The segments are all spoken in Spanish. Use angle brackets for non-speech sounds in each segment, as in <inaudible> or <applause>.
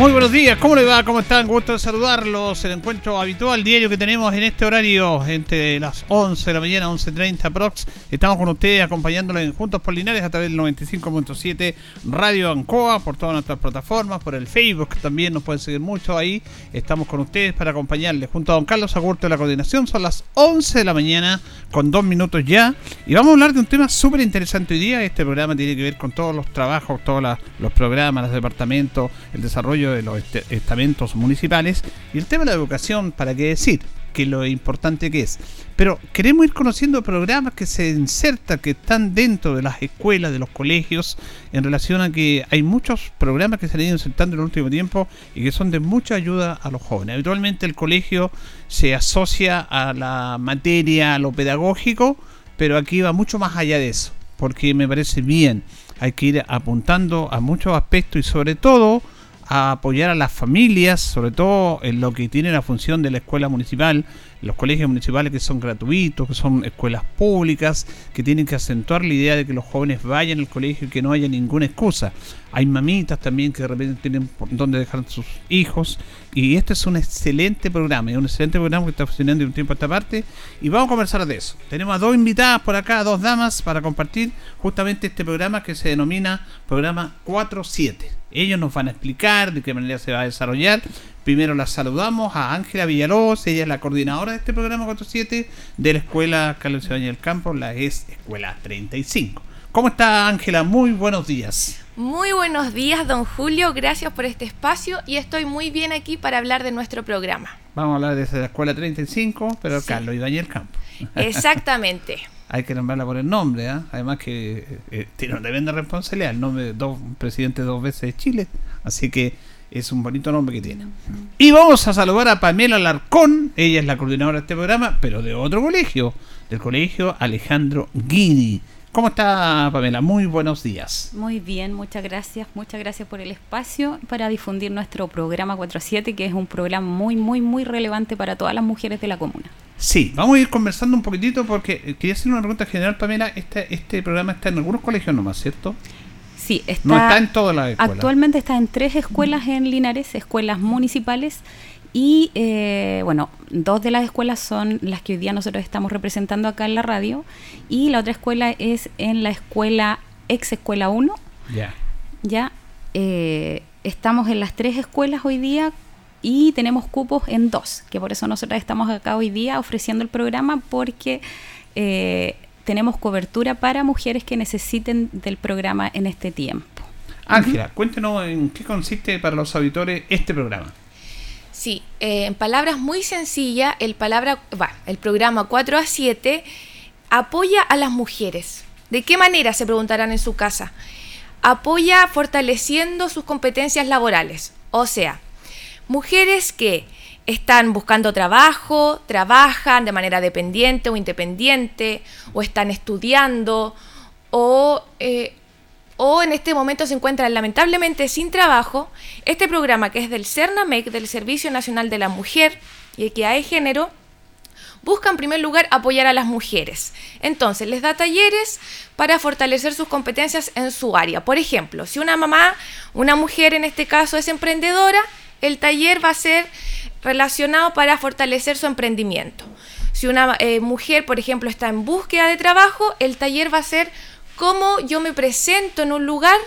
Muy buenos días, ¿cómo le va? ¿Cómo están? Gusto de saludarlos. El encuentro habitual diario que tenemos en este horario entre las 11 de la mañana, 11.30 prox. Estamos con ustedes acompañándolos en Juntos Polinares a través del 95.7 Radio Ancoa, por todas nuestras plataformas, por el Facebook también nos pueden seguir mucho ahí. Estamos con ustedes para acompañarles junto a don Carlos Agurto de la coordinación. Son las 11 de la mañana con dos minutos ya. Y vamos a hablar de un tema súper interesante hoy día. Este programa tiene que ver con todos los trabajos, todos los programas, los departamentos, el desarrollo de los estamentos municipales y el tema de la educación, ¿para qué decir? que lo importante que es. Pero queremos ir conociendo programas que se insertan, que están dentro de las escuelas, de los colegios, en relación a que hay muchos programas que se han ido insertando en el último tiempo y que son de mucha ayuda a los jóvenes. Habitualmente el colegio se asocia a la materia, a lo pedagógico, pero aquí va mucho más allá de eso, porque me parece bien. Hay que ir apuntando a muchos aspectos y sobre todo a apoyar a las familias, sobre todo en lo que tiene la función de la escuela municipal, los colegios municipales que son gratuitos, que son escuelas públicas, que tienen que acentuar la idea de que los jóvenes vayan al colegio y que no haya ninguna excusa. Hay mamitas también que de repente tienen donde dejar sus hijos y este es un excelente programa, es un excelente programa que está funcionando de un tiempo a esta parte y vamos a conversar de eso. Tenemos a dos invitadas por acá, dos damas para compartir justamente este programa que se denomina programa 47. Ellos nos van a explicar de qué manera se va a desarrollar. Primero la saludamos a Ángela Villalobos, ella es la coordinadora de este programa 47 de la Escuela Carlos Ibañez del Campo, la es Escuela 35. ¿Cómo está Ángela? Muy buenos días. Muy buenos días, don Julio. Gracias por este espacio y estoy muy bien aquí para hablar de nuestro programa. Vamos a hablar desde la Escuela 35, pero Carlos Ibañez del Campo. Exactamente. <laughs> hay que nombrarla por el nombre, ¿eh? además que eh, eh, tiene una tremenda responsabilidad, el nombre de dos presidente dos veces de Chile, así que es un bonito nombre que tiene. Y vamos a saludar a Pamela Larcón, ella es la coordinadora de este programa, pero de otro colegio, del colegio Alejandro Guidi. ¿Cómo está Pamela? Muy buenos días. Muy bien, muchas gracias. Muchas gracias por el espacio para difundir nuestro programa 47, que es un programa muy, muy, muy relevante para todas las mujeres de la comuna. Sí, vamos a ir conversando un poquitito porque eh, quería hacer una pregunta general, Pamela. Este, este programa está en algunos colegios nomás, ¿cierto? Sí, está, no está en todas las escuelas. Actualmente está en tres escuelas en Linares, escuelas municipales. Y eh, bueno, dos de las escuelas son las que hoy día nosotros estamos representando acá en la radio. Y la otra escuela es en la escuela, ex escuela 1. Ya. Ya. Eh, estamos en las tres escuelas hoy día y tenemos cupos en dos, que por eso nosotros estamos acá hoy día ofreciendo el programa porque eh, tenemos cobertura para mujeres que necesiten del programa en este tiempo. Ángela, cuéntenos en qué consiste para los auditores este programa. Sí, eh, en palabras muy sencillas, el, palabra, el programa 4 a 7 apoya a las mujeres. ¿De qué manera? Se preguntarán en su casa. Apoya fortaleciendo sus competencias laborales. O sea, Mujeres que están buscando trabajo, trabajan de manera dependiente o independiente, o están estudiando, o, eh, o en este momento se encuentran lamentablemente sin trabajo, este programa que es del CERNAMEC, del Servicio Nacional de la Mujer y Equidad de Género, busca en primer lugar apoyar a las mujeres. Entonces, les da talleres para fortalecer sus competencias en su área. Por ejemplo, si una mamá, una mujer en este caso es emprendedora, el taller va a ser relacionado para fortalecer su emprendimiento. Si una eh, mujer, por ejemplo, está en búsqueda de trabajo, el taller va a ser cómo yo me presento en un lugar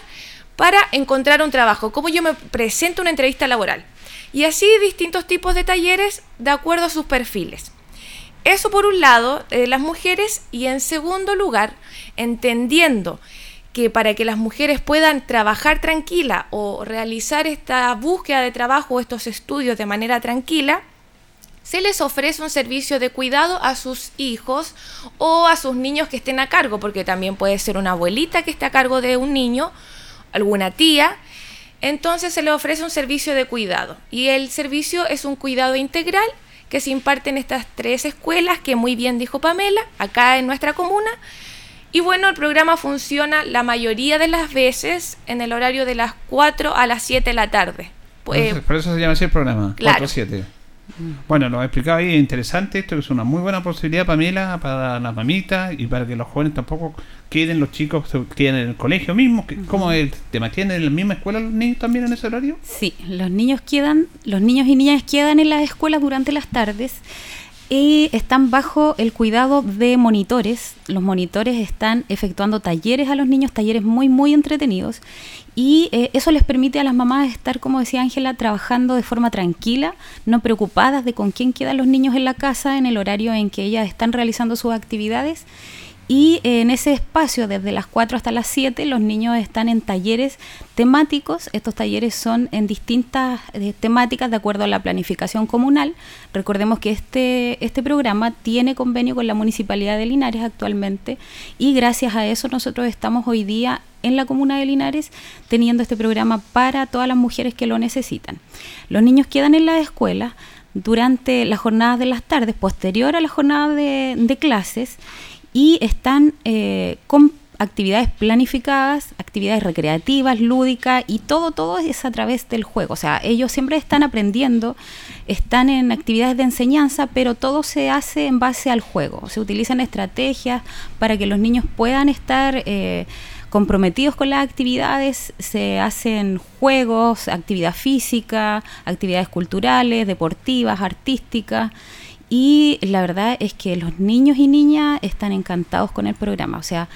para encontrar un trabajo, cómo yo me presento en una entrevista laboral. Y así distintos tipos de talleres de acuerdo a sus perfiles. Eso por un lado, eh, las mujeres, y en segundo lugar, entendiendo que para que las mujeres puedan trabajar tranquila o realizar esta búsqueda de trabajo o estos estudios de manera tranquila, se les ofrece un servicio de cuidado a sus hijos o a sus niños que estén a cargo, porque también puede ser una abuelita que esté a cargo de un niño, alguna tía. entonces se le ofrece un servicio de cuidado. Y el servicio es un cuidado integral que se imparte en estas tres escuelas, que muy bien dijo Pamela, acá en nuestra comuna. Y bueno, el programa funciona la mayoría de las veces en el horario de las 4 a las 7 de la tarde. Pues, por eso se llama así el programa, 4 a 7. Bueno, lo ha explicado ahí, interesante esto, que es una muy buena posibilidad, Pamela, para la mamita y para que los jóvenes tampoco queden, los chicos queden en el colegio mismo. ¿Cómo es el tema? ¿Tienen en la misma escuela los niños también en ese horario? Sí, los niños quedan, los niños y niñas quedan en las escuelas durante las tardes y están bajo el cuidado de monitores. Los monitores están efectuando talleres a los niños, talleres muy, muy entretenidos. Y eh, eso les permite a las mamás estar, como decía Ángela, trabajando de forma tranquila, no preocupadas de con quién quedan los niños en la casa en el horario en que ellas están realizando sus actividades y en ese espacio, desde las 4 hasta las 7, los niños están en talleres temáticos. Estos talleres son en distintas eh, temáticas de acuerdo a la planificación comunal. Recordemos que este, este programa tiene convenio con la Municipalidad de Linares actualmente y gracias a eso nosotros estamos hoy día en la comuna de Linares teniendo este programa para todas las mujeres que lo necesitan. Los niños quedan en la escuela durante las jornadas de las tardes, posterior a la jornada de, de clases y están eh, con actividades planificadas, actividades recreativas, lúdicas y todo, todo es a través del juego. O sea, ellos siempre están aprendiendo, están en actividades de enseñanza, pero todo se hace en base al juego. Se utilizan estrategias para que los niños puedan estar eh, comprometidos con las actividades, se hacen juegos, actividad física, actividades culturales, deportivas, artísticas. Y la verdad es que los niños y niñas están encantados con el programa. O sea,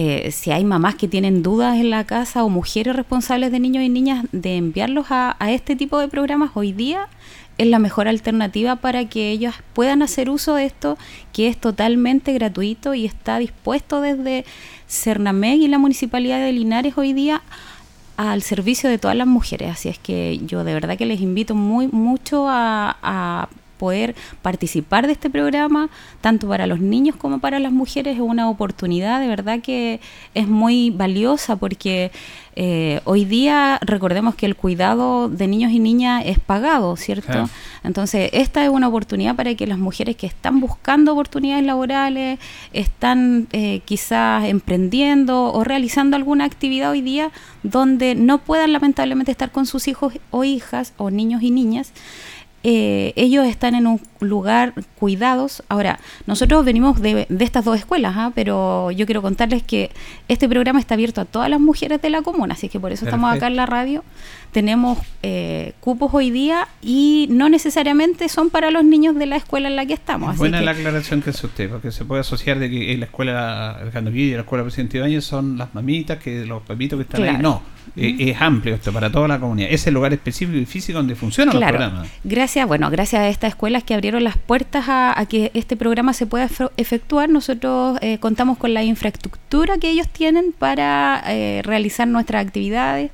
eh, si hay mamás que tienen dudas en la casa o mujeres responsables de niños y niñas de enviarlos a, este tipo de programas, hoy día es la mejor alternativa para que ellos puedan hacer uso de esto, que es totalmente gratuito y está dispuesto desde Cernameg y la Municipalidad de Linares hoy día al servicio de todas las mujeres. Así es que yo de verdad que les invito muy mucho a poder participar de este programa, tanto para los niños como para las mujeres, es una oportunidad de verdad que es muy valiosa porque eh, hoy día recordemos que el cuidado de niños y niñas es pagado, ¿cierto? Entonces, esta es una oportunidad para que las mujeres que están buscando oportunidades laborales, están eh, quizás emprendiendo o realizando alguna actividad hoy día donde no puedan lamentablemente estar con sus hijos o hijas o niños y niñas, eh, ellos están en un lugar cuidados. Ahora, nosotros venimos de, estas dos escuelas, ¿ah? pero yo quiero contarles que este programa está abierto a todas las mujeres de la comuna, así que por eso estamos acá en la radio. Tenemos eh, cupos hoy día y no necesariamente son para los niños de la escuela en la que estamos. buena la aclaración que hace usted, porque se puede asociar de que en la escuela Alejandro y la escuela Presidente Ibáñez son las mamitas, que los papitos que están ahí. No, eh, es amplio esto para toda la comunidad. Es el lugar específico y físico donde funcionan los programas. Gracias, bueno, gracias a estas escuelas que abrieron las puertas a, que este programa se pueda efectuar, nosotros eh, contamos con la infraestructura que ellos tienen para realizar nuestras actividades.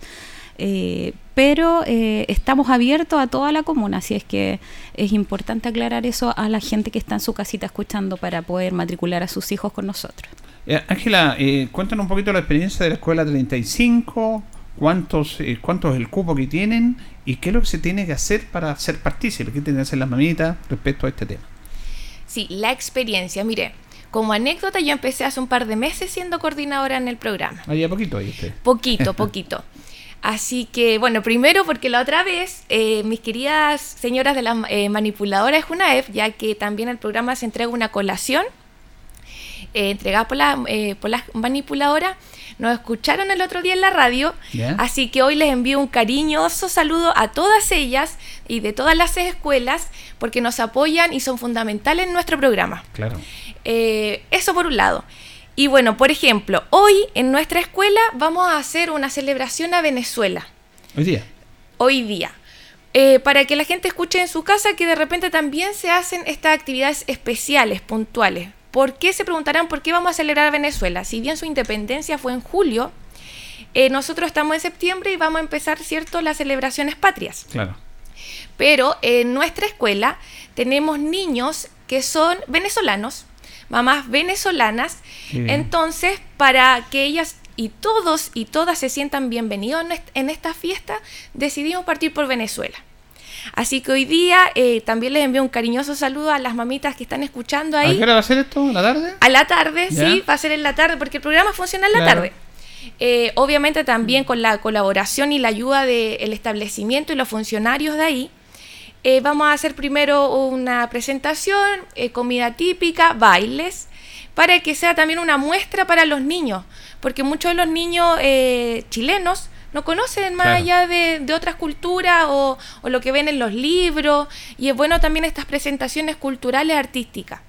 Eh, pero eh, estamos abiertos a toda la comuna, así es que es importante aclarar eso a la gente que está en su casita escuchando para poder matricular a sus hijos con nosotros. Eh, Ángela, eh, cuéntanos un poquito la experiencia de la Escuela 35, cuántos, cuánto es el cupo que tienen y qué es lo que se tiene que hacer para ser partícipe, qué tienen que hacer las mamitas respecto a este tema. Sí, la experiencia, mire, como anécdota, yo empecé hace un par de meses siendo coordinadora en el programa. Ahí a poquito, ahí usted. Poquito, <laughs> poquito. Así que, bueno, primero porque la otra vez eh, mis queridas señoras de la eh, manipuladora es una F, ya que también el programa se entrega una colación eh, entregada por la, eh, por la manipuladora, nos escucharon el otro día en la radio, así que hoy les envío un cariñoso saludo a todas ellas y de todas las escuelas porque nos apoyan y son fundamentales en nuestro programa. Claro. eso por un lado. Y bueno, por ejemplo, hoy en nuestra escuela vamos a hacer una celebración a Venezuela. Hoy día. Hoy día. Eh, para que la gente escuche en su casa que de repente también se hacen estas actividades especiales, puntuales. ¿Por qué se preguntarán por qué vamos a celebrar a Venezuela? Si bien su independencia fue en julio, eh, nosotros estamos en septiembre y vamos a empezar, ¿cierto?, las celebraciones patrias. Claro. Pero en nuestra escuela tenemos niños que son venezolanos, mamás venezolanas. Entonces, para que ellas y todos y todas se sientan bienvenidos en esta fiesta, decidimos partir por Venezuela. Así que hoy día eh, también les envío un cariñoso saludo a las mamitas que están escuchando ahí. ¿A qué hora va a ser esto? ¿A la tarde? A la tarde, sí, va a ser en la tarde, porque el programa funciona en la tarde. Eh, obviamente también con la colaboración y la ayuda del establecimiento y los funcionarios de ahí. Eh, vamos a hacer primero una presentación, comida típica, bailes, para que sea también una muestra para los niños, porque muchos de los niños chilenos no conocen más allá de, otras culturas o, lo que ven en los libros. Y es bueno también estas presentaciones culturales artísticas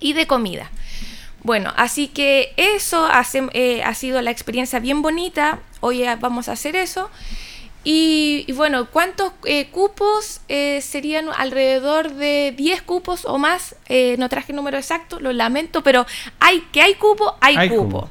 y de comida. Bueno, así que eso eh, ha sido la experiencia bien bonita. Hoy vamos a hacer eso. Y, bueno, ¿cuántos eh, cupos? Eh, serían alrededor de 10 cupos o más. no traje el número exacto, lo lamento, pero hay que hay cupo, hay, cupo.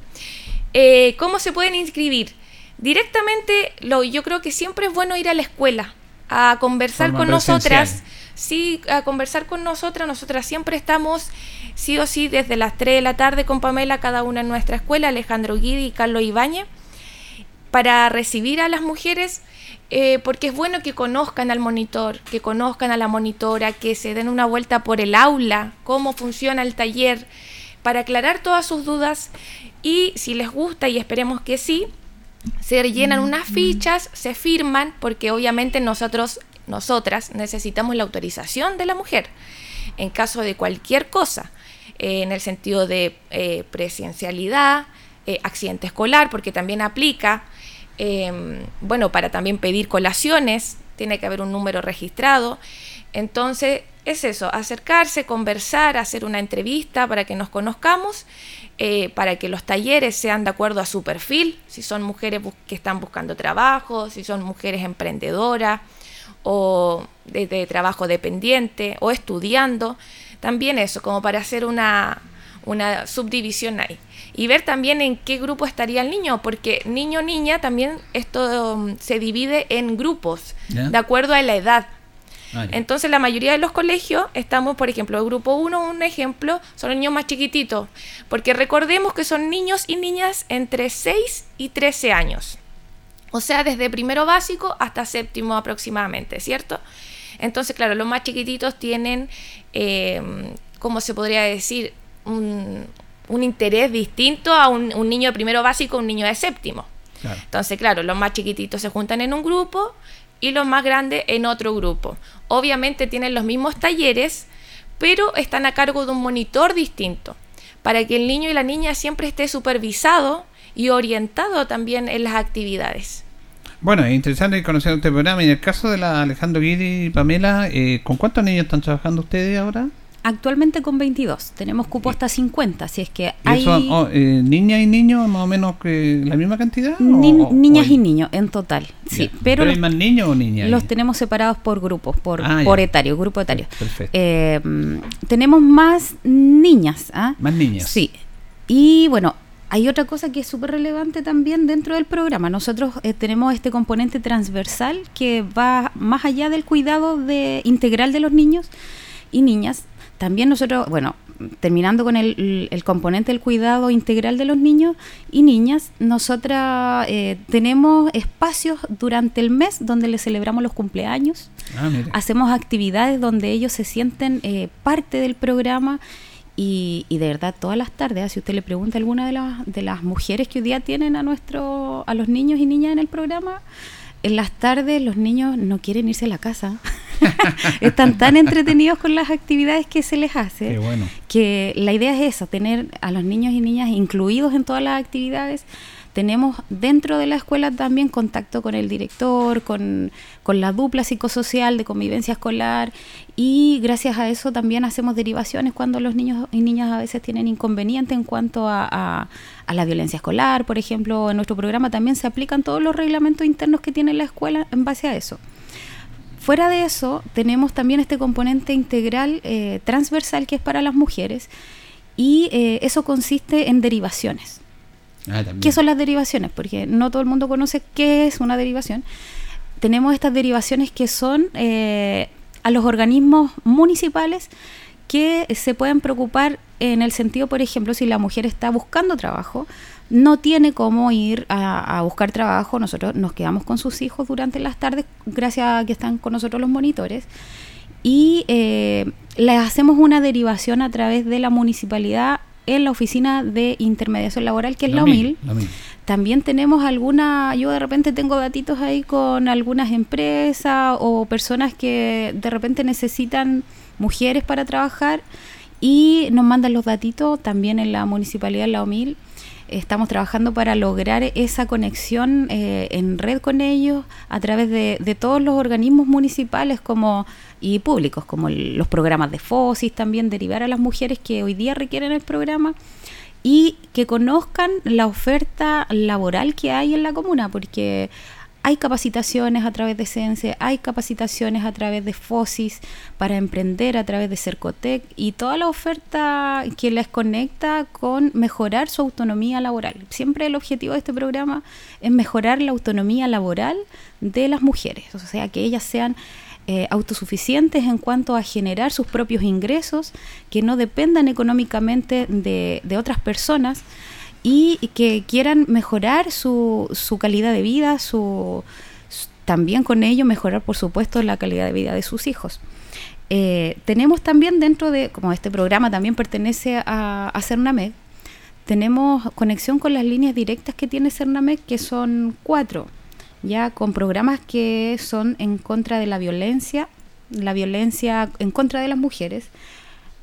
¿Cómo se pueden inscribir? Directamente, lo, yo creo que siempre es bueno ir a la escuela a conversar con nosotras. Sí, a conversar con nosotras. Nosotras siempre estamos, sí o sí, desde las 3 de la tarde con Pamela, cada una en nuestra escuela, Alejandro Guidi y Carlos Ibáñez, para recibir a las mujeres. Eh, porque es bueno que conozcan al monitor, que conozcan a la monitora, que se den una vuelta por el aula, cómo funciona el taller, para aclarar todas sus dudas. Y si les gusta, y esperemos que sí, se llenan mm, unas fichas, se firman, porque obviamente nosotros, nosotras necesitamos la autorización de la mujer en caso de cualquier cosa, eh, en el sentido de eh, presencialidad, eh, accidente escolar, porque también aplica, em, bueno, para también pedir colaciones, tiene que haber un número registrado. Entonces, es eso, acercarse, conversar, hacer una entrevista para que nos conozcamos eh, para que los talleres sean de acuerdo a su perfil, si son mujeres que están buscando trabajo, si son mujeres emprendedoras o de, trabajo dependiente o estudiando. También eso, como para hacer una, una subdivisión ahí. Y ver también en qué grupo estaría el niño, porque niño-niña también esto um, se divide en grupos, de acuerdo a la edad. Ah, Entonces la mayoría de los colegios estamos, por ejemplo, el grupo 1, un ejemplo, son los niños más chiquititos, porque recordemos que son niños y niñas entre 6 y 13 años. O sea, desde primero básico hasta séptimo aproximadamente, ¿cierto? Entonces, claro, los más chiquititos tienen, eh, ¿cómo se podría decir? Un, interés distinto a un, niño de primero básico, un niño de séptimo. Entonces, claro, los más chiquititos se juntan en un grupo y los más grandes en otro grupo. Obviamente tienen los mismos talleres, pero están a cargo de un monitor distinto, para que el niño y la niña siempre esté supervisado y orientado también en las actividades. Bueno, es interesante conocer este programa. En el caso de la Alejandro Guiri y Pamela, eh, ¿con cuántos niños están trabajando ustedes ahora? Actualmente con 22, tenemos cupo hasta 50, si es que hay... Oh, eh, ¿Niñas y niños más o menos que la misma cantidad? niñas y niños en total, sí. Pero, hay más niños o niñas? Los tenemos separados por grupos, por, ah, por etario, grupo etario. Perfecto. Eh, tenemos más niñas. ¿ah? Más niñas. Sí. Y bueno, hay otra cosa que es súper relevante también dentro del programa. Nosotros eh, tenemos este componente transversal que va más allá del cuidado de, integral de los niños y niñas también nosotros, bueno, terminando con el, componente del cuidado integral de los niños y niñas, nosotras eh, tenemos espacios durante el mes donde les celebramos los cumpleaños, ah, hacemos actividades donde ellos se sienten eh, parte del programa y, y, de verdad todas las tardes, si usted le pregunta a alguna de las, de las mujeres que hoy día tienen a, nuestro, a los niños y niñas en el programa, en las tardes los niños no quieren irse a la casa. <laughs> <laughs> Están tan entretenidos con las actividades que se les hace que la idea es esa, tener a los niños y niñas incluidos en todas las actividades tenemos dentro de la escuela también contacto con el director, con, la dupla psicosocial de convivencia escolar y gracias a eso también hacemos derivaciones cuando los niños y niñas a veces tienen inconvenientes en cuanto a, a, la violencia escolar, por ejemplo, en nuestro programa también se aplican todos los reglamentos internos que tiene la escuela en base a eso. Fuera de eso, tenemos también este componente integral eh, transversal que es para las mujeres y eh, eso consiste en derivaciones. Ah, ¿Qué son las derivaciones? Porque no todo el mundo conoce qué es una derivación. Tenemos estas derivaciones que son eh, a los organismos municipales que se pueden preocupar en el sentido, por ejemplo, si la mujer está buscando trabajo, no tiene cómo ir a, buscar trabajo, nosotros nos quedamos con sus hijos durante las tardes, gracias a que están con nosotros los monitores, y eh, les hacemos una derivación a través de la municipalidad en la oficina de intermediación laboral, que es la, UMIL. También tenemos alguna, yo de repente tengo datitos ahí con algunas empresas o personas que de repente necesitan mujeres para trabajar y nos mandan los datitos también en la municipalidad, en la OMIL estamos trabajando para lograr esa conexión eh, en red con ellos a través de, todos los organismos municipales como y públicos, como los programas de FOSIS también, derivar a las mujeres que hoy día requieren el programa y que conozcan la oferta laboral que hay en la comuna, porque hay capacitaciones a través de Sense, hay capacitaciones a través de FOSIS para emprender a través de Cercotec y toda la oferta que les conecta con mejorar su autonomía laboral. Siempre el objetivo de este programa es mejorar la autonomía laboral de las mujeres, o sea, que ellas sean eh, autosuficientes en cuanto a generar sus propios ingresos, que no dependan económicamente de, de otras personas y que quieran mejorar su, su calidad de vida, su, también con ello mejorar, por supuesto, la calidad de vida de sus hijos. Eh, tenemos también dentro de, como este programa también pertenece a, a CERNAMEC, tenemos conexión con las líneas directas que tiene CERNAMEC, que son cuatro, ya con programas que son en contra de la violencia, la violencia en contra de las mujeres.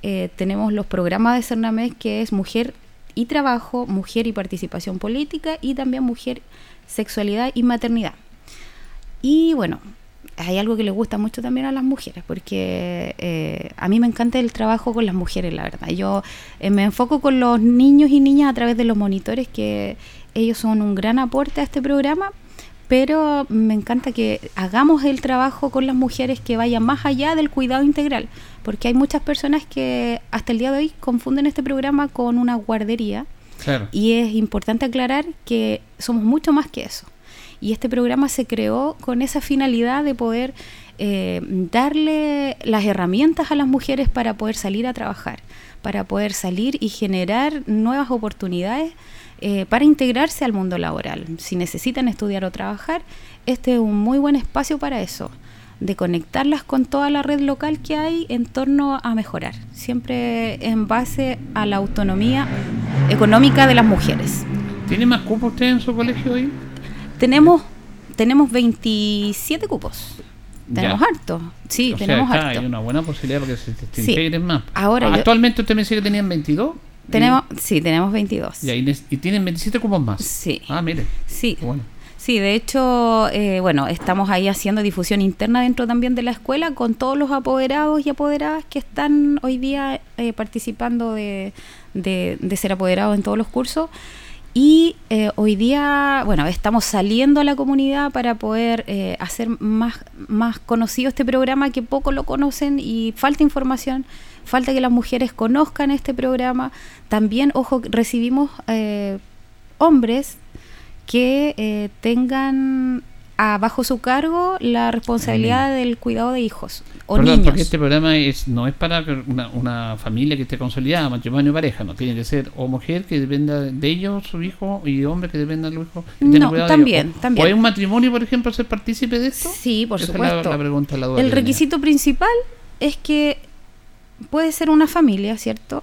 Eh, tenemos los programas de CERNAMEC, que es Mujer y Trabajo, Mujer y Participación Política y también Mujer, Sexualidad y Maternidad. Y bueno, hay algo que le gusta mucho también a las mujeres, porque eh, a mí me encanta el trabajo con las mujeres, la verdad. Yo eh, me enfoco con los niños y niñas a través de los monitores, que ellos son un gran aporte a este programa, pero me encanta que hagamos el trabajo con las mujeres que vaya más allá del cuidado integral, porque hay muchas personas que hasta el día de hoy confunden este programa con una guardería. Y es importante aclarar que somos mucho más que eso. Y este programa se creó con esa finalidad de poder eh, darle las herramientas a las mujeres para poder salir a trabajar, para poder salir y generar nuevas oportunidades eh, para integrarse al mundo laboral. Si necesitan estudiar o trabajar, este es un muy buen espacio para eso, de conectarlas con toda la red local que hay en torno a mejorar, siempre en base a la autonomía económica de las mujeres. ¿Tiene más cupos usted en su colegio hoy? Tenemos, tenemos 27 cupos. Tenemos harto. Sí, tenemos harto. Hay una buena posibilidad porque se, se integren más. Ahora Actualmente usted me dice que tenían 22. Tenemos, sí, tenemos 22. Y, tienen 27 cupos más. Sí. Ah, mire. Sí. Sí, de hecho, eh, bueno, estamos ahí haciendo difusión interna dentro también de la escuela con todos los apoderados y apoderadas que están hoy día eh, participando de, de, ser apoderados en todos los cursos. Y eh, hoy día, bueno, estamos saliendo a la comunidad para poder hacer más, más conocido este programa que poco lo conocen y falta información falta que las mujeres conozcan este programa. También, ojo, recibimos eh, hombres que eh, tengan bajo su cargo la responsabilidad del cuidado de hijos o niños. Porque este programa es, no es para una, familia que esté consolidada, matrimonio pareja, no tiene que ser o mujer que dependa de ellos, su hijo, y hombre que dependa de los hijos. No, también, también. ¿O hay un matrimonio, por ejemplo, ser partícipe de esto? Sí, por supuesto. el requisito principal es que puede ser una familia, ¿cierto?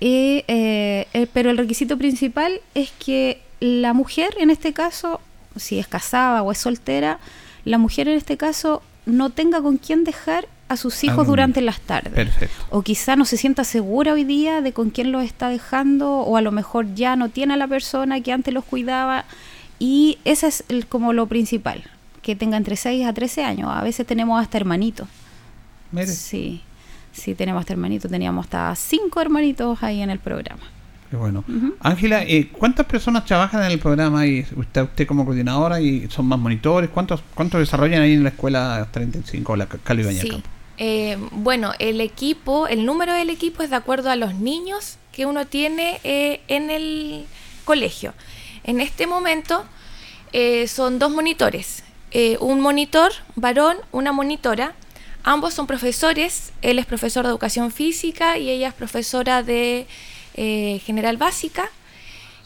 Eh, eh, pero el requisito principal es que la mujer, en este caso, si es casada o es soltera, la mujer en este caso no tenga con quién dejar a sus hijos ah, durante las tardes. Perfecto. O quizá no se sienta segura hoy día de con quién los está dejando, o a lo mejor ya no tiene a la persona que antes los cuidaba. Y ese es como lo principal, que tenga entre 6 a 13 años. A veces tenemos hasta hermanitos. Sí. Sí, tenemos hasta hermanitos, teníamos hasta cinco hermanitos ahí en el programa. Qué bueno. Ángela, eh, ¿cuántas personas trabajan en el programa y usted, usted como coordinadora y son más monitores? ¿Cuántos cuántos desarrollan ahí en la escuela 35, la Cali sí. Eh, bueno, el equipo, el número del equipo es de acuerdo a los niños que uno tiene eh, en el colegio. En este momento son dos monitores, un monitor varón, una monitora Ambos son profesores, él es profesor de educación física y ella es profesora de eh, general básica.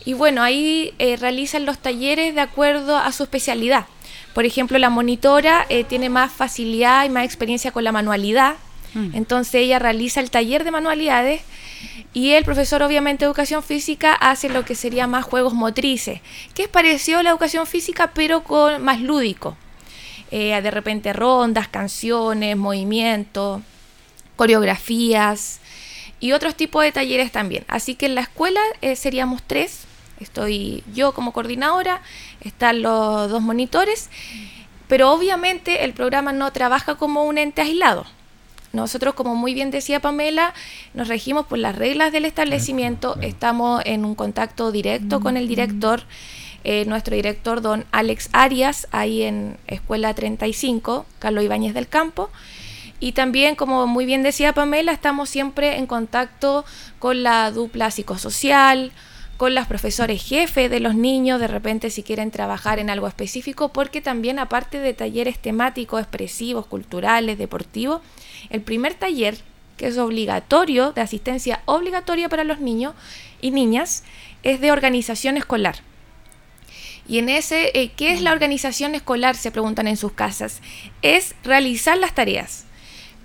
Y bueno, ahí eh, realizan los talleres de acuerdo a su especialidad. Por ejemplo, la monitora eh, tiene más facilidad y más experiencia con la manualidad. Mm. Entonces ella realiza el taller de manualidades y el profesor, obviamente, de educación física hace lo que sería más juegos motrices, que es parecido a la educación física, pero con más lúdico. Eh, de repente rondas, canciones, movimientos, coreografías y otros tipos de talleres también. Así que en la escuela eh, seríamos tres. Estoy yo como coordinadora, están los dos monitores, pero obviamente el programa no trabaja como un ente aislado. Nosotros, como muy bien decía Pamela, nos regimos por las reglas del establecimiento, estamos en un contacto directo con el director, eh, nuestro director don Alex Arias, ahí en Escuela 35, Carlos Ibáñez del Campo. Y también, como muy bien decía Pamela, estamos siempre en contacto con la dupla psicosocial, con los profesores jefes de los niños, de repente si quieren trabajar en algo específico, porque también aparte de talleres temáticos, expresivos, culturales, deportivos, el primer taller, que es obligatorio, de asistencia obligatoria para los niños y niñas, es de organización escolar. Y en ese, eh, ¿qué es la organización escolar? Se preguntan en sus casas. Es realizar las tareas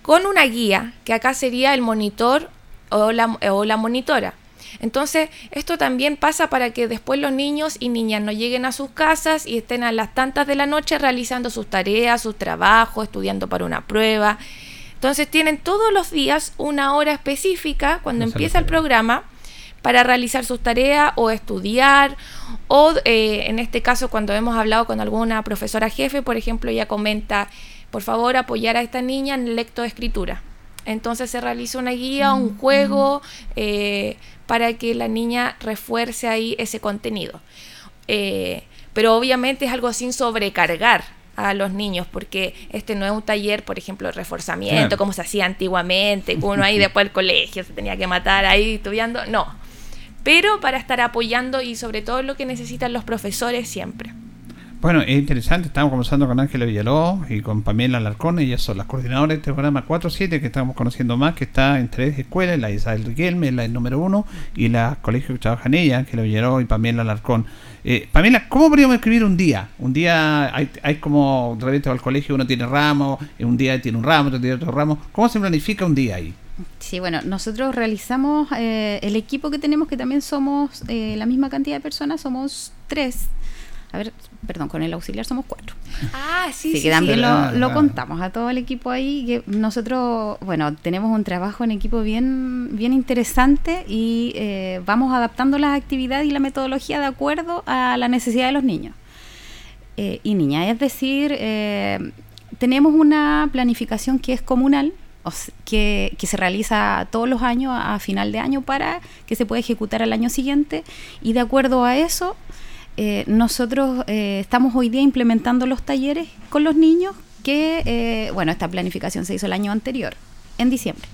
con una guía, que acá sería el monitor o la, o la monitora. Entonces, esto también pasa para que después los niños y niñas no lleguen a sus casas y estén a las tantas de la noche realizando sus tareas, sus trabajos, estudiando para una prueba. Entonces, tienen todos los días una hora específica cuando empieza el programa para realizar sus tareas o estudiar o eh, en este caso cuando hemos hablado con alguna profesora jefe, por ejemplo, ella comenta, por favor apoyar a esta niña en lectoescritura. Entonces se realiza una guía, un juego eh, para que la niña refuerce ahí ese contenido. Eh, pero obviamente es algo sin sobrecargar a los niños, porque este no es un taller, por ejemplo, de reforzamiento, como se hacía antiguamente, uno ahí <laughs> después del colegio se tenía que matar ahí estudiando, no. Pero para estar apoyando y sobre todo lo que necesitan los profesores siempre. Bueno, es interesante, estamos conversando con Ángela Villalobos y con Pamela Alarcón, ellas son las coordinadoras de este programa 4-7 que estamos conociendo más, que está en tres escuelas, la Isabel Riquelme, la número uno, y la colegio que trabajan ella, Ángela Villalobos y Pamela Alarcón. Eh, Pamela, ¿cómo podríamos escribir un día? Un día hay, hay como, de repente al colegio uno tiene ramos, un día tiene un ramo, otro tiene otro ramo. ¿Cómo se planifica un día ahí? Sí, bueno, nosotros realizamos eh, el equipo que tenemos, que también somos eh, la misma cantidad de personas, somos tres a ver, perdón, con el auxiliar somos cuatro. Ah, sí, sí. que también lo, contamos a todo el equipo ahí. Que nosotros, bueno, tenemos un trabajo en equipo bien, bien interesante y eh, vamos adaptando las actividades y la metodología de acuerdo a la necesidad de los niños eh, y niñas. Es decir, eh, tenemos una planificación que es comunal, que, que, se realiza todos los años a final de año para que se pueda ejecutar al año siguiente y de acuerdo a eso eh, nosotros eh, estamos hoy día implementando los talleres con los niños que, eh, bueno, esta planificación se hizo el año anterior, en diciembre.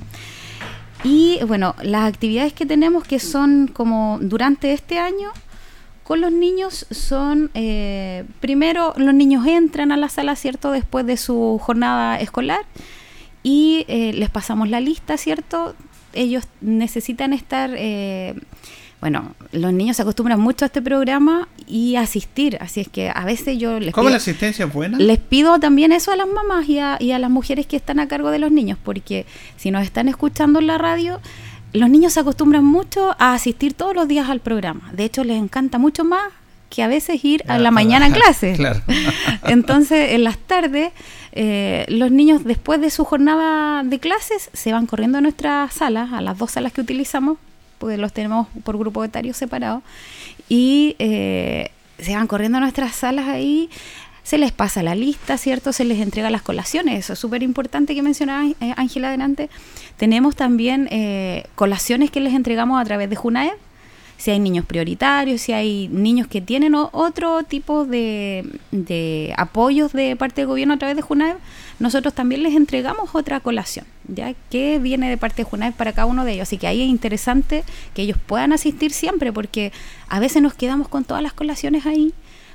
Y bueno, las actividades que tenemos que son como durante este año con los niños son, primero los niños entran a la sala, ¿cierto? Después de su jornada escolar y les pasamos la lista, ¿cierto? Ellos necesitan estar bueno, los niños se acostumbran mucho a este programa y a asistir, así es que a veces yo les ¿Cómo la asistencia es buena? Les pido también eso a las mamás y a, y a las mujeres que están a cargo de los niños, porque si nos están escuchando en la radio, los niños se acostumbran mucho a asistir todos los días al programa. De hecho, les encanta mucho más que a veces ir a la mañana a <laughs> clase. Claro. <laughs> Entonces, en las tardes, eh, los niños después de su jornada de clases se van corriendo a nuestras salas, a las dos salas que utilizamos porque los tenemos por grupo etario separado, y eh, se van corriendo a nuestras salas ahí, se les pasa la lista, ¿cierto? Se les entrega las colaciones, eso es súper importante que mencionaba eh, Ángela adelante. Tenemos también eh, colaciones que les entregamos a través de Junaed, si hay niños prioritarios, si hay niños que tienen otro tipo de, de apoyos de parte del gobierno a través de Junaed, nosotros también les entregamos otra colación, ya que viene de parte de Junaed para cada uno de ellos. Así que ahí es interesante que ellos puedan asistir siempre, porque a veces nos quedamos con todas las colaciones ahí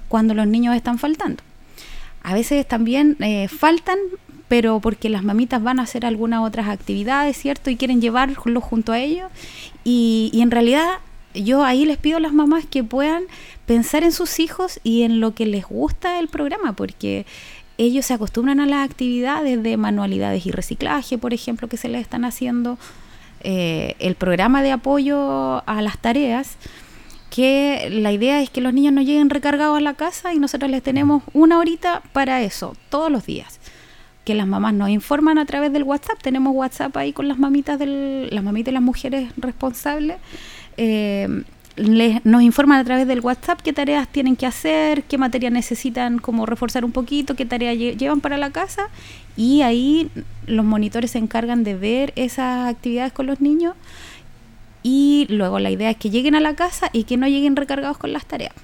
cuando los niños están faltando. A veces también eh, faltan, pero porque las mamitas van a hacer algunas otras actividades, ¿cierto? Y quieren llevarlos junto a ellos. Y, y en realidad yo ahí les pido a las mamás que puedan pensar en sus hijos y en lo que les gusta el programa, porque ellos se acostumbran a las actividades de manualidades y reciclaje, por ejemplo, que se les están haciendo, eh, el programa de apoyo a las tareas, que la idea es que los niños no lleguen recargados a la casa y nosotros les tenemos una horita para eso, todos los días. Que las mamás nos informan a través del WhatsApp, tenemos WhatsApp ahí con las mamitas, del, las mamitas y las mujeres responsables. Eh, les, nos informan a través del WhatsApp qué tareas tienen que hacer, qué materia necesitan como reforzar un poquito, qué tarea llevan para la casa y ahí los monitores se encargan de ver esas actividades con los niños y luego la idea es que lleguen a la casa y que no lleguen recargados con las tareas.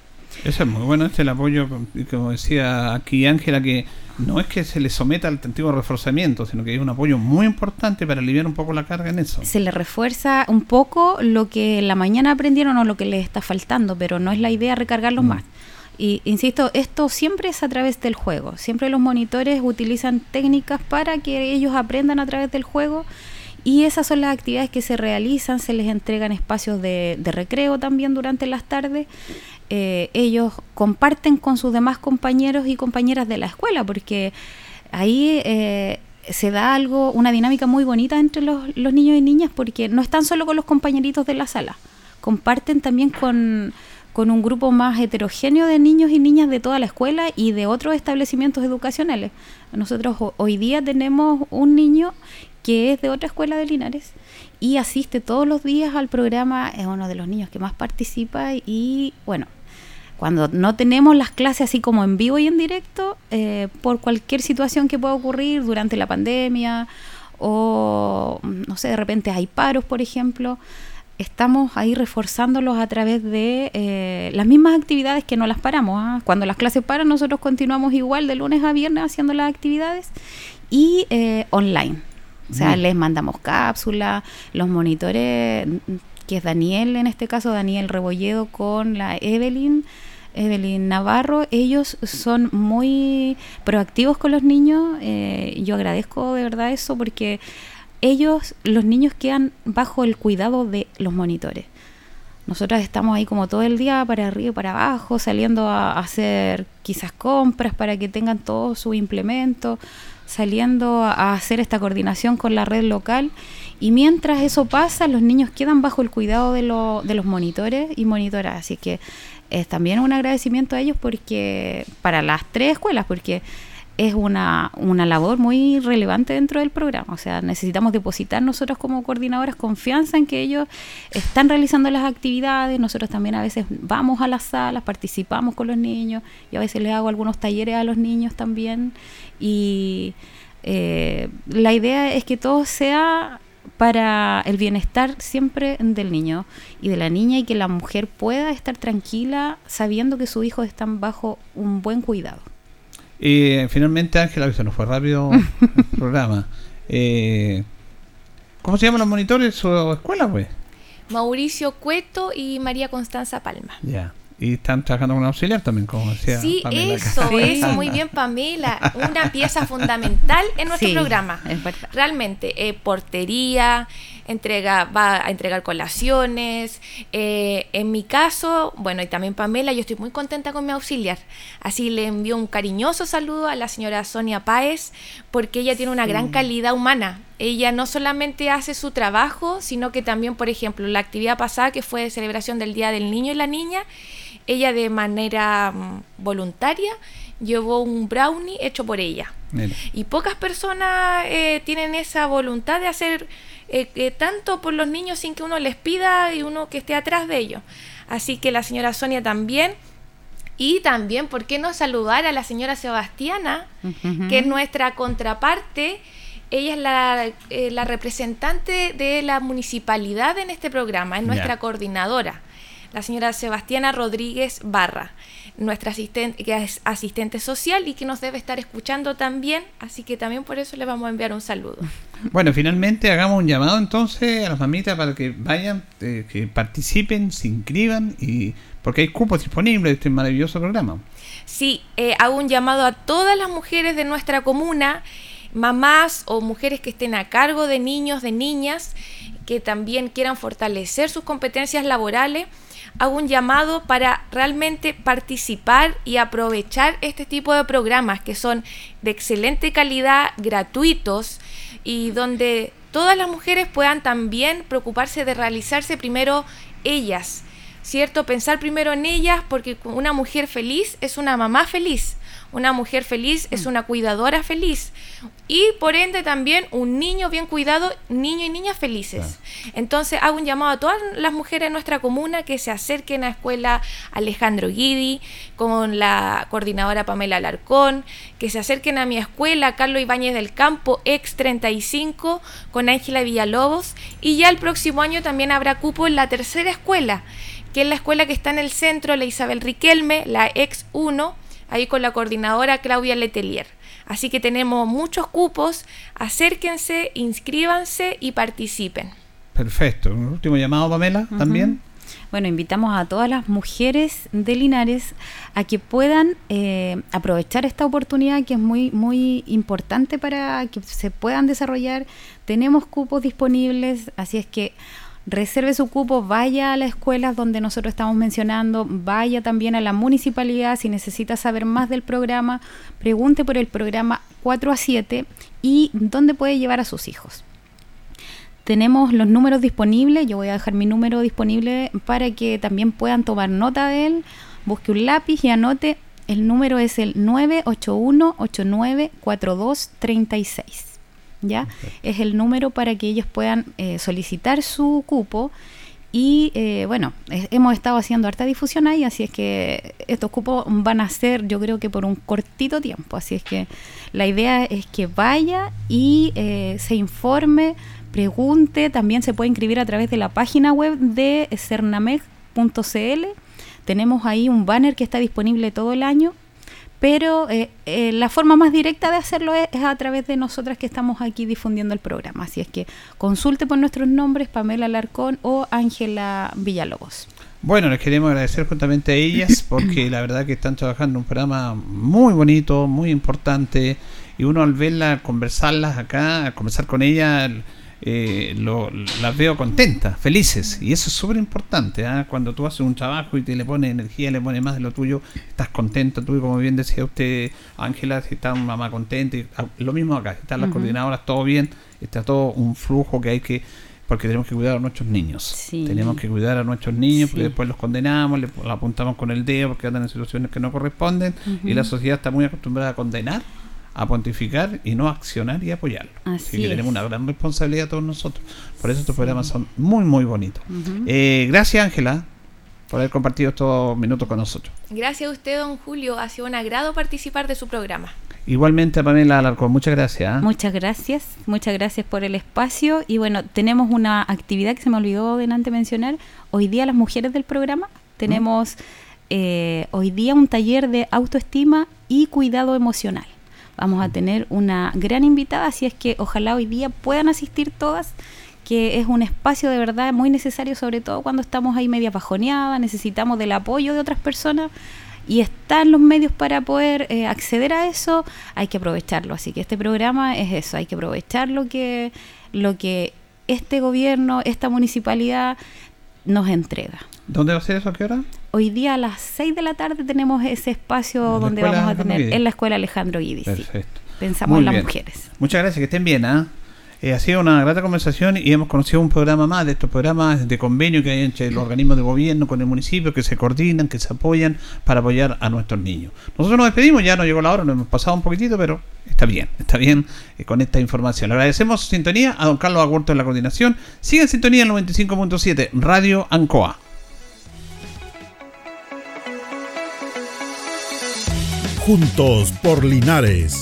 Eso es muy bueno, este el apoyo, como decía aquí Ángela, que no es que se le someta al antiguo reforzamiento, sino que es un apoyo muy importante para aliviar un poco la carga en eso. Se le refuerza un poco lo que en la mañana aprendieron o lo que les está faltando, pero no es la idea recargarlos mm. más. Y insisto, esto siempre es a través del juego. Siempre los monitores utilizan técnicas para que ellos aprendan a través del juego. Y esas son las actividades que se realizan, se les entregan espacios de, de recreo también durante las tardes eh, ellos comparten con sus demás compañeros y compañeras de la escuela, porque ahí eh, se da algo, una dinámica muy bonita entre los, niños y niñas, porque no están solo con los compañeritos de la sala, comparten también con, con un grupo más heterogéneo de niños y niñas de toda la escuela y de otros establecimientos educacionales. Nosotros hoy día tenemos un niño que es de otra escuela de Linares y asiste todos los días al programa, es uno de los niños que más participa y bueno, cuando no tenemos las clases así como en vivo y en directo, eh, por cualquier situación que pueda ocurrir durante la pandemia o, no sé, de repente hay paros, por ejemplo, estamos ahí reforzándolos a través de eh, las mismas actividades que no las paramos. ¿ah? Cuando las clases paran, nosotros continuamos igual de lunes a viernes haciendo las actividades y eh, online. O sea, les mandamos cápsulas, los monitores, que es Daniel, en este caso Daniel Rebolledo con la Evelyn, Evelyn Navarro, ellos son muy proactivos con los niños. Eh, yo agradezco de verdad eso porque ellos, los niños quedan bajo el cuidado de los monitores. Nosotras estamos ahí como todo el día para arriba y para abajo, saliendo a hacer quizás compras para que tengan todo su implemento, saliendo a hacer esta coordinación con la red local. Y mientras eso pasa, los niños quedan bajo el cuidado de, de los monitores y monitoras. Así que es también un agradecimiento a ellos porque para las tres escuelas, porque es una, una labor muy relevante dentro del programa. O sea, necesitamos depositar nosotros como coordinadoras confianza en que ellos están realizando las actividades. Nosotros también a veces vamos a las salas, participamos con los niños y a veces les hago algunos talleres a los niños también. Y eh, la idea es que todo sea para el bienestar siempre del niño y de la niña y que la mujer pueda estar tranquila sabiendo que sus hijos están bajo un buen cuidado. Y finalmente, Ángela, se nos fue rápido <laughs> el programa. Eh, ¿Cómo se llaman los monitores o escuela, pues? Mauricio Cueto y María Constanza Palma. Ya. Y están trabajando con auxiliar también, como decía. Sí, eso, eso, muy bien, Pamela. Una pieza fundamental en nuestro programa. Realmente, eh, portería, entrega, va a entregar colaciones. Eh, en mi caso, bueno, y también Pamela, yo estoy muy contenta con mi auxiliar. Así le envío un cariñoso saludo a la señora Sonia Páez, porque ella tiene una gran calidad humana. Ella no solamente hace su trabajo, sino que también, por ejemplo, la actividad pasada que fue de celebración del Día del Niño y la Niña, ella de manera mm, voluntaria llevó un brownie hecho por ella. Y pocas personas eh, tienen esa voluntad de hacer eh, eh, tanto por los niños sin que uno les pida y uno que esté atrás de ellos. Así que la señora Sonia también. Y también, ¿por qué no saludar a la señora Sebastiana, que es nuestra contraparte? Ella es la, la, representante de la municipalidad en este programa, es nuestra coordinadora la señora Sebastiana Rodríguez Barra, nuestra asistente, que es asistente social y que nos debe estar escuchando también, así que también por eso le vamos a enviar un saludo. Bueno, finalmente hagamos un llamado entonces a las mamitas para que vayan, eh, que participen, se inscriban y porque hay cupos disponibles de este maravilloso programa. Sí, eh, hago un llamado a todas las mujeres de nuestra comuna mamás o mujeres que estén a cargo de niños, de niñas, que también quieran fortalecer sus competencias laborales, hago un llamado para realmente participar y aprovechar este tipo de programas que son de excelente calidad, gratuitos y donde todas las mujeres puedan también preocuparse de realizarse primero ellas, ¿cierto? Pensar primero en ellas porque una mujer feliz es una mamá feliz. Una mujer feliz es mm. una cuidadora feliz. Y por ende también un niño bien cuidado, niño y niñas felices. Entonces hago un llamado a todas las mujeres de nuestra comuna que se acerquen a la escuela Alejandro Guidi, con la coordinadora Pamela Alarcón, que se acerquen a mi escuela Carlos Ibáñez del Campo, ex 35, con Ángela Villalobos. Y ya el próximo año también habrá cupo en la tercera escuela, que es la escuela que está en el centro, la Isabel Riquelme, la ex 1 ahí con la coordinadora Claudia Letelier. Así que tenemos muchos cupos, acérquense, inscríbanse y participen. Perfecto. Un último llamado, Pamela, también. Bueno, invitamos a todas las mujeres de Linares a que puedan eh, aprovechar esta oportunidad que es muy, muy importante para que se puedan desarrollar. Tenemos cupos disponibles, así es que reserve su cupo, vaya a las escuelas donde nosotros estamos mencionando, vaya también a la municipalidad si necesita saber más del programa, pregunte por el programa 4 a 7 y dónde puede llevar a sus hijos. Tenemos los números disponibles, yo voy a dejar mi número disponible para que también puedan tomar nota de él, busque un lápiz y anote, el número es el 981 894236 ¿ya? Es el número para que ellos puedan eh, solicitar su cupo y eh, bueno, hemos estado haciendo harta difusión ahí, así es que estos cupos van a ser yo creo que por un cortito tiempo, así es que la idea es que vaya y eh, se informe, pregunte, también se puede inscribir a través de la página web de cernameg.cl. Tenemos ahí un banner que está disponible todo el año pero eh, eh, la forma más directa de hacerlo es, a través de nosotras que estamos aquí difundiendo el programa. Así es que consulte por nuestros nombres Pamela Larcón o Ángela Villalobos. Bueno, les queremos agradecer justamente a ellas <coughs> porque la verdad que están trabajando un programa muy bonito, muy importante y uno al verla, conversarlas acá, conversar con ellas eh, lo, las veo contentas, felices. Y eso es súper importante. ¿ah? Cuando tú haces un trabajo y te le pones energía, le pones más de lo tuyo, estás contento. Tú, como bien decía usted, Ángela, si está mamá contenta. Ah, lo mismo acá, están las coordinadoras, todo bien. Está todo un flujo que hay que porque tenemos que cuidar a nuestros niños. Tenemos que cuidar a nuestros niños porque después los condenamos, les apuntamos con el dedo porque andan en situaciones que no corresponden y la sociedad está muy acostumbrada a condenar a pontificar y no a accionar y apoyarlo. Así, que tenemos una gran responsabilidad todos nosotros. Por eso estos programas son muy, muy bonitos. Eh, gracias, Ángela, por haber compartido estos minutos con nosotros. Gracias a usted, don Julio. Ha sido un agrado participar de su programa. Igualmente a Pamela Alarcón, muchas gracias. ¿ah? Muchas gracias, muchas gracias por el espacio. Y bueno, tenemos una actividad que se me olvidó delante mencionar. Hoy día las mujeres del programa tenemos eh, hoy día un taller de autoestima y cuidado emocional. Vamos a tener una gran invitada, así es que ojalá hoy día puedan asistir todas que es un espacio de verdad muy necesario, sobre todo cuando estamos ahí media bajoneada, necesitamos del apoyo de otras personas y están los medios para poder eh, acceder a eso, hay que aprovecharlo. Así que este programa es eso, hay que aprovechar lo que, lo que este gobierno, esta municipalidad nos entrega. ¿Dónde va a ser eso? ¿A qué hora? Hoy día a las 6 de la tarde tenemos ese espacio donde vamos a tener en la escuela Alejandro Guidi. Perfecto. Pensamos en las mujeres. Muchas gracias, que estén bien. ¿ah? Eh, ha sido una grata conversación y hemos conocido un programa más de estos programas de convenio que hay entre los organismos de gobierno con el municipio que se coordinan, que se apoyan para apoyar a nuestros niños. Nosotros nos despedimos, ya no llegó la hora, nos hemos pasado un poquitito, pero está bien, está bien eh, con esta información. Le agradecemos su sintonía a don Carlos Agurto en la coordinación. Sigue en sintonía en 95.7 Radio Ancoa. Juntos por Linares